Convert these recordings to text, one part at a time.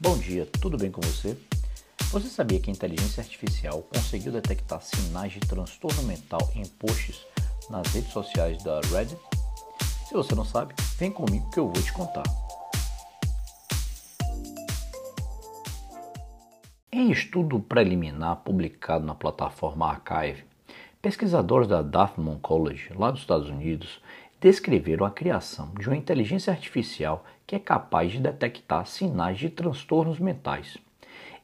Bom dia, tudo bem com você? Você sabia que a inteligência artificial conseguiu detectar sinais de transtorno mental em posts nas redes sociais da Reddit? Se você não sabe, vem comigo que eu vou te contar. Em estudo preliminar publicado na plataforma Archive, pesquisadores da Dartmouth College, lá dos Estados Unidos, descreveram a criação de uma inteligência artificial que é capaz de detectar sinais de transtornos mentais.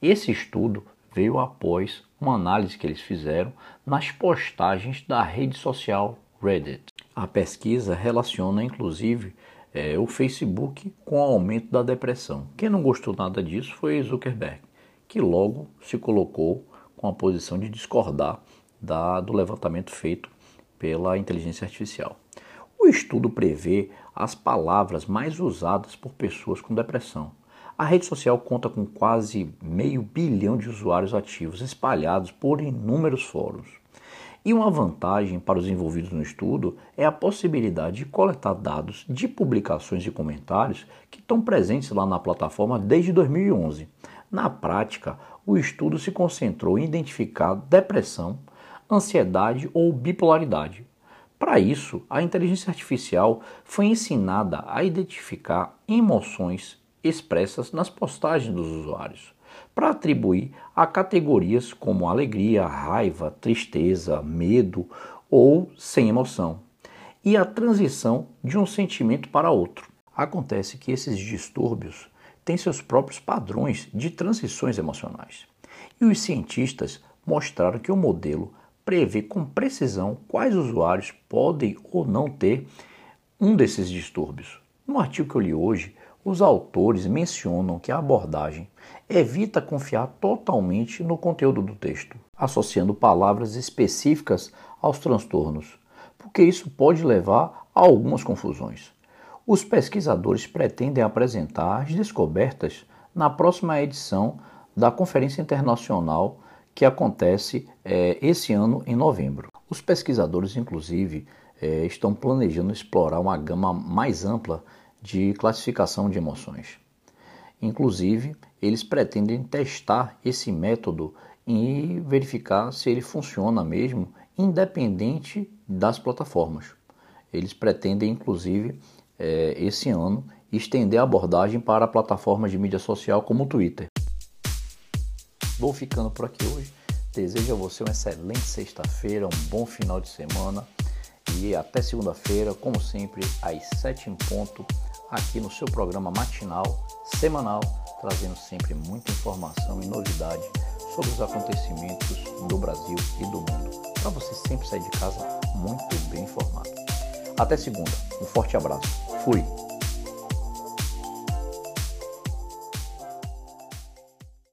Esse estudo veio após uma análise que eles fizeram nas postagens da rede social Reddit. A pesquisa relaciona inclusive é, o Facebook com o aumento da depressão. Quem não gostou nada disso foi Zuckerberg, que logo se colocou com a posição de discordar da, do levantamento feito pela inteligência artificial. O estudo prevê as palavras mais usadas por pessoas com depressão. A rede social conta com quase meio bilhão de usuários ativos espalhados por inúmeros fóruns. E uma vantagem para os envolvidos no estudo é a possibilidade de coletar dados de publicações e comentários que estão presentes lá na plataforma desde 2011. Na prática, o estudo se concentrou em identificar depressão, ansiedade ou bipolaridade, para isso, a inteligência artificial foi ensinada a identificar emoções expressas nas postagens dos usuários, para atribuir a categorias como alegria, raiva, tristeza, medo ou sem emoção, e a transição de um sentimento para outro. Acontece que esses distúrbios têm seus próprios padrões de transições emocionais. E os cientistas mostraram que o modelo prevê com precisão quais usuários podem ou não ter um desses distúrbios. No artigo que eu li hoje, os autores mencionam que a abordagem evita confiar totalmente no conteúdo do texto, associando palavras específicas aos transtornos, porque isso pode levar a algumas confusões. Os pesquisadores pretendem apresentar as descobertas na próxima edição da Conferência Internacional que acontece é, esse ano em novembro. Os pesquisadores, inclusive, é, estão planejando explorar uma gama mais ampla de classificação de emoções. Inclusive, eles pretendem testar esse método e verificar se ele funciona mesmo, independente das plataformas. Eles pretendem, inclusive, é, esse ano, estender a abordagem para plataformas de mídia social como o Twitter. Vou ficando por aqui hoje. Desejo a você uma excelente sexta-feira, um bom final de semana e até segunda-feira, como sempre, às sete em ponto, aqui no seu programa matinal, semanal, trazendo sempre muita informação e novidade sobre os acontecimentos do Brasil e do mundo, para você sempre sair de casa muito bem informado. Até segunda, um forte abraço. Fui!